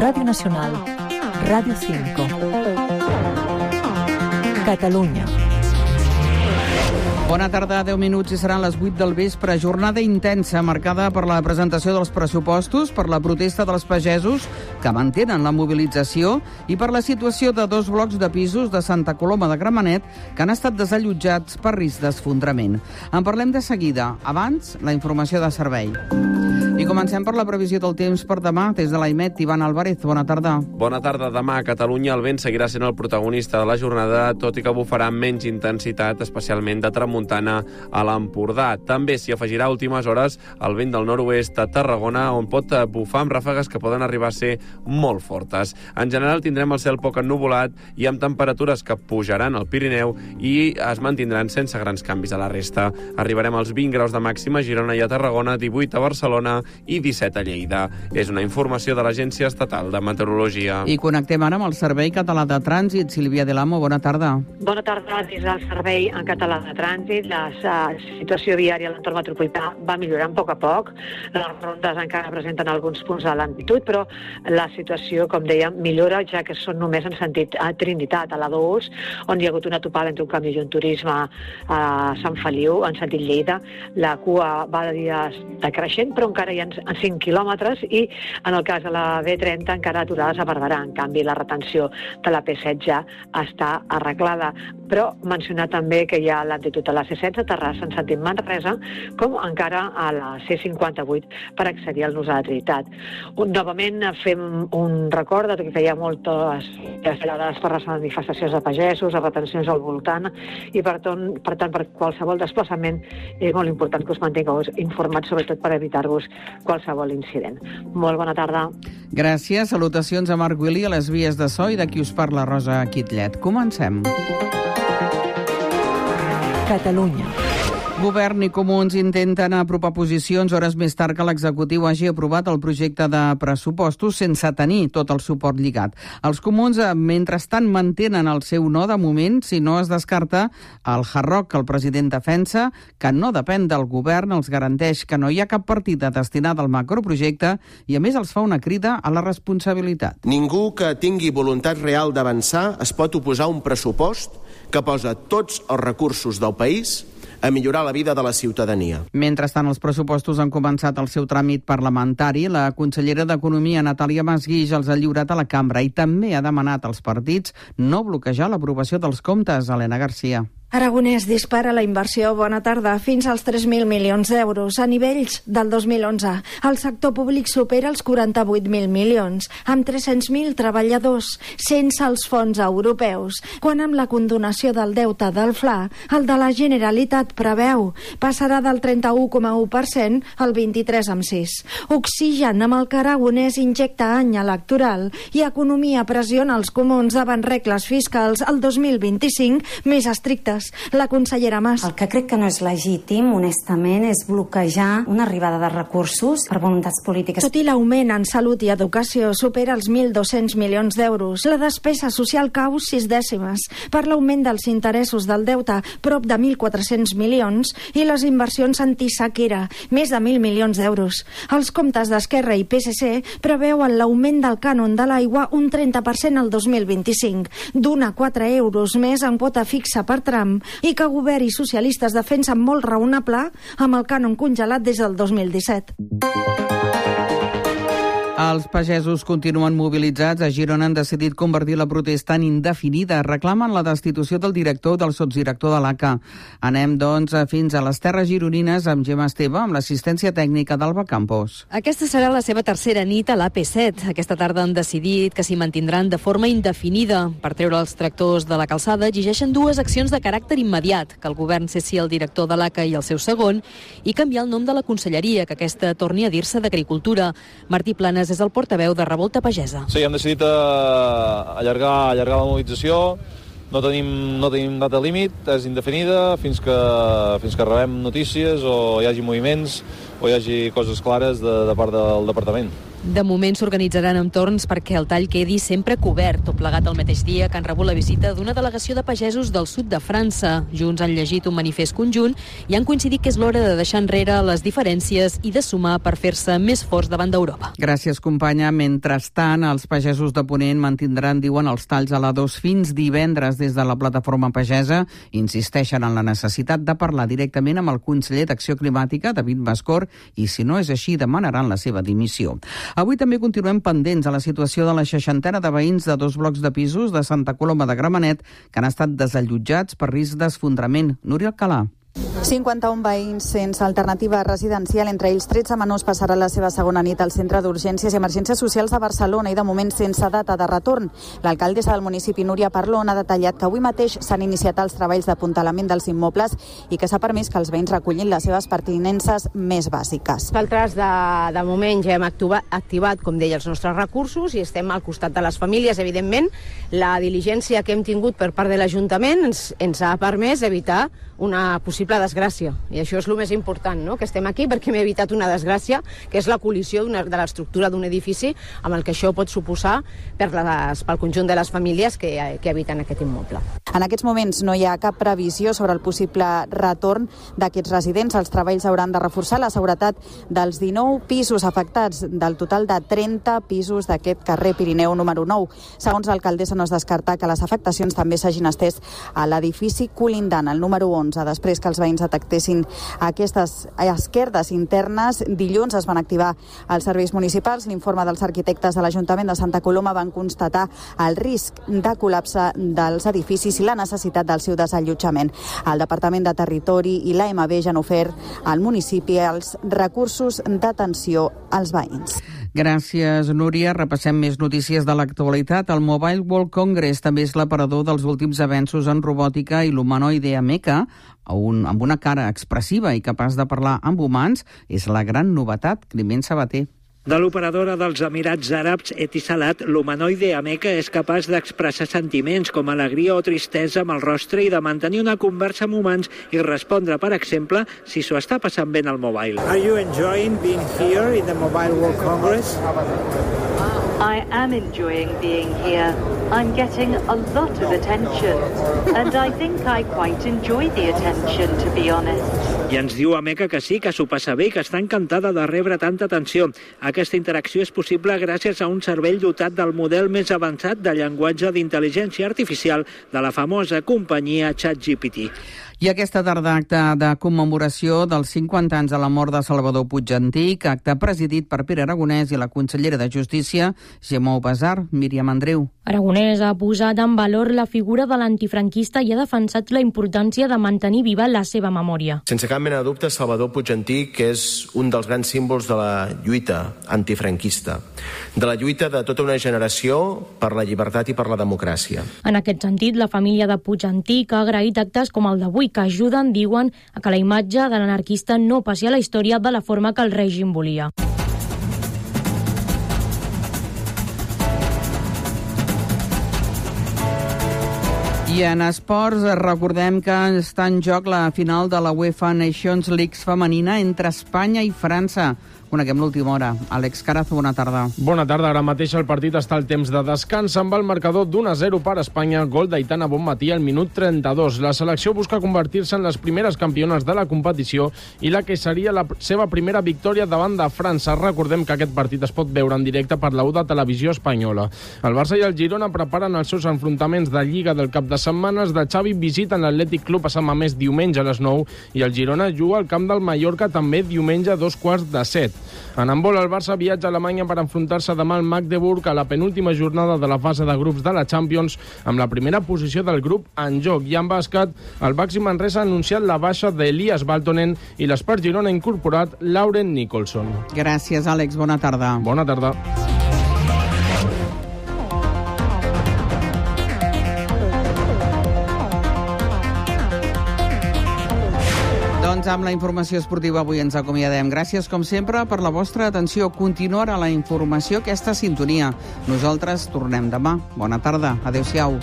Radio Nacional, Radio 5. Catalunya. Bona tarda, 10 minuts i seran les 8 del vespre. Jornada intensa marcada per la presentació dels pressupostos, per la protesta dels pagesos que mantenen la mobilització i per la situació de dos blocs de pisos de Santa Coloma de Gramenet que han estat desallotjats per risc d'esfondrament. En parlem de seguida. Abans, la informació de servei. I comencem per la previsió del temps per demà. Des de l'AIMET, Ivan Álvarez, bona tarda. Bona tarda. Demà a Catalunya el vent seguirà sent el protagonista de la jornada, tot i que bufarà amb menys intensitat, especialment de tramuntana a l'Empordà. També s'hi afegirà a últimes hores el vent del nord-oest a Tarragona, on pot bufar amb ràfegues que poden arribar a ser molt fortes. En general tindrem el cel poc ennuvolat i amb temperatures que pujaran al Pirineu i es mantindran sense grans canvis a la resta. Arribarem als 20 graus de màxima a Girona i a Tarragona, 18 a Barcelona i 17 a Lleida. És una informació de l'Agència Estatal de Meteorologia. I connectem ara amb el Servei Català de Trànsit. Sílvia de l'Amo, bona tarda. Bona tarda. Des del Servei en Català de Trànsit, la situació viària a l'entorn metropolità va millorant a poc a poc. Les rondes encara presenten alguns punts de lentitud, però la situació, com dèiem, millora, ja que són només en sentit a Trinitat, a la 2, on hi ha hagut una topada entre un camió i un turisme a Sant Feliu, en sentit Lleida. La cua va de dies decreixent, però encara hi ha 5 quilòmetres i en el cas de la B30 encara aturades a Barberà. En canvi, la retenció de la P7 ja està arreglada. Però mencionar també que hi ha l'altitud a la C16 a Terrassa en sentit Manresa, com encara a la C58 per accedir al Nus de la Trinitat. Un, novament fem un record de que feia moltes desvelades per les manifestacions de pagesos, de retencions al voltant, i per, ton, per tant, per qualsevol desplaçament és molt important que us mantingueu informats, sobretot per evitar-vos qualsevol incident. Molt bona tarda. Gràcies. Salutacions a Marc Willi a les vies de so i de qui us parla Rosa Quitlet. Comencem. Catalunya. Govern i Comuns intenten apropar posicions hores més tard que l'executiu hagi aprovat el projecte de pressupostos sense tenir tot el suport lligat. Els Comuns, eh, mentrestant, mantenen el seu no de moment si no es descarta el Harrock que el president defensa, que no depèn del govern, els garanteix que no hi ha cap partida destinada al macroprojecte i, a més, els fa una crida a la responsabilitat. Ningú que tingui voluntat real d'avançar es pot oposar a un pressupost que posa tots els recursos del país a millorar la vida de la ciutadania. Mentrestant, els pressupostos han començat el seu tràmit parlamentari. La consellera d'Economia, Natàlia Masguix, els ha lliurat a la cambra i també ha demanat als partits no bloquejar l'aprovació dels comptes. Helena Garcia. Aragonès dispara la inversió bona tarda fins als 3.000 milions d'euros a nivells del 2011. El sector públic supera els 48.000 milions, amb 300.000 treballadors, sense els fons europeus, quan amb la condonació del deute del FLA, el de la Generalitat preveu passarà del 31,1% al 23,6%. Oxigen amb el que Aragonès injecta any electoral i economia pressiona els comuns davant regles fiscals el 2025 més estrictes la consellera Mas. El que crec que no és legítim, honestament, és bloquejar una arribada de recursos per voluntats polítiques. Tot i l'augment en salut i educació supera els 1.200 milions d'euros, la despesa social cau sis dècimes per l'augment dels interessos del deute, prop de 1.400 milions, i les inversions antisequera, més de 1.000 milions d'euros. Els comptes d'Esquerra i PSC preveuen l'augment del cànon de l'aigua un 30% al 2025, d'un a 4 euros més en quota fixa per tram tram i que govern i socialistes defensen molt raonable amb el cànon congelat des del 2017. Els pagesos continuen mobilitzats. A Girona han decidit convertir la protesta en indefinida. Reclamen la destitució del director del sotsdirector de l'ACA. Anem, doncs, fins a les Terres Gironines amb Gemma Esteve, amb l'assistència tècnica d'Alba Campos. Aquesta serà la seva tercera nit a l'AP7. Aquesta tarda han decidit que s'hi mantindran de forma indefinida. Per treure els tractors de la calçada exigeixen dues accions de caràcter immediat, que el govern cessi el director de l'ACA i el seu segon, i canviar el nom de la conselleria, que aquesta torni a dir-se d'Agricultura. Martí Planes és el portaveu de Revolta Pagesa. Sí, hem decidit uh, allargar, allargar la mobilització, no tenim, no tenim data límit, és indefinida fins que, fins que rebem notícies o hi hagi moviments o hi hagi coses clares de, de part del departament. De moment s'organitzaran entorns perquè el tall quedi sempre cobert, tot plegat el mateix dia que han rebut la visita d'una delegació de pagesos del sud de França. Junts han llegit un manifest conjunt i han coincidit que és l'hora de deixar enrere les diferències i de sumar per fer-se més forts davant d'Europa. Gràcies, companya. Mentrestant, els pagesos de Ponent mantindran, diuen, els talls a la dos fins divendres des de la plataforma pagesa. Insisteixen en la necessitat de parlar directament amb el conseller d'Acció Climàtica, David Bascor, i si no és així, demanaran la seva dimissió. Avui també continuem pendents a la situació de la seixantena de veïns de dos blocs de pisos de Santa Coloma de Gramenet que han estat desallotjats per risc d'esfondrament. Núria Alcalà. 51 veïns sense alternativa residencial, entre ells 13 menors passaran la seva segona nit al Centre d'Urgències i Emergències Socials de Barcelona i de moment sense data de retorn. L'alcaldessa del municipi, Núria Parlon, ha detallat que avui mateix s'han iniciat els treballs d'apuntalament dels immobles i que s'ha permès que els veïns recollin les seves pertinences més bàsiques. Nosaltres, de, de moment, ja hem activat, activat, com deia, els nostres recursos i estem al costat de les famílies, evidentment. La diligència que hem tingut per part de l'Ajuntament ens, ens ha permès evitar una possible desgràcia. I això és el més important, no? que estem aquí perquè hem evitat una desgràcia, que és la col·lisió de l'estructura d'un edifici amb el que això pot suposar per les, pel conjunt de les famílies que, que habiten aquest immoble. En aquests moments no hi ha cap previsió sobre el possible retorn d'aquests residents. Els treballs hauran de reforçar la seguretat dels 19 pisos afectats, del total de 30 pisos d'aquest carrer Pirineu número 9. Segons l'alcaldessa, no es descarta que les afectacions també s'hagin estès a l'edifici colindant, el número 11, després que els veïns detectessin aquestes esquerdes internes. Dilluns es van activar els serveis municipals. L'informe dels arquitectes de l'Ajuntament de Santa Coloma van constatar el risc de col·lapse dels edificis i la necessitat del seu desallotjament. El Departament de Territori i l'AMB ja han ofert al municipi els recursos d'atenció als veïns. Gràcies, Núria. Repassem més notícies de l'actualitat. El Mobile World Congress també és l'aparador dels últims avenços en robòtica i l'humanoide Ameca, un, amb una cara expressiva i capaç de parlar amb humans, és la gran novetat. Climent Sabater. De l'operadora dels Emirats Àrabs Etisalat, l'humanoide Ameca és capaç d'expressar sentiments com alegria o tristesa amb el rostre i de mantenir una conversa amb humans i respondre, per exemple, si s'ho està passant bé en el mobile. Are you enjoying being here in the Mobile World Congress? I am enjoying being here. I'm getting a lot of attention, and I think I quite enjoy the attention, to be honest. I ens diu Ameca que sí, que s'ho passa bé i que està encantada de rebre tanta atenció. Aquesta interacció és possible gràcies a un cervell dotat del model més avançat de llenguatge d'intel·ligència artificial de la famosa companyia ChatGPT. I aquesta tarda acte de commemoració dels 50 anys de la mort de Salvador Puig Antic, acte presidit per Pere Aragonès i la consellera de Justícia, Gemou Besar, Míriam Andreu. Aragonès ha posat en valor la figura de l'antifranquista i ha defensat la importància de mantenir viva la seva memòria. Sense cap mena de dubte, Salvador Puig Antic és un dels grans símbols de la lluita antifranquista, de la lluita de tota una generació per la llibertat i per la democràcia. En aquest sentit, la família de Puig Antic ha agraït actes com el d'avui que ajuden, diuen, a que la imatge de l'anarquista no passi a la història de la forma que el règim volia. I en esports recordem que està en joc la final de la UEFA Nations League femenina entre Espanya i França. Coneguem l'última hora. Àlex Carazo, bona tarda. Bona tarda. Ara mateix el partit està al temps de descans amb el marcador d'1-0 per Espanya, gol d'Aitana Bonmatí al minut 32. La selecció busca convertir-se en les primeres campiones de la competició i la que seria la seva primera victòria davant de França. Recordem que aquest partit es pot veure en directe per la UDA Televisió Espanyola. El Barça i el Girona preparen els seus enfrontaments de Lliga del cap de setmanes de Xavi visiten l'Atlètic Club a Sant Mamés diumenge a les 9 i el Girona juga al camp del Mallorca també diumenge a dos quarts de set. En handbol, el Barça viatja a Alemanya per enfrontar-se demà al Magdeburg a la penúltima jornada de la fase de grups de la Champions amb la primera posició del grup en joc. I en bàsquet, el Baxi Manresa ha anunciat la baixa d'Elias Baltonen i l'Espart Girona ha incorporat Lauren Nicholson. Gràcies, Àlex. Bona tarda. Bona tarda. Doncs amb la informació esportiva avui ens acomiadem. Gràcies, com sempre, per la vostra atenció. Continuarà la informació aquesta sintonia. Nosaltres tornem demà. Bona tarda. Adéu-siau.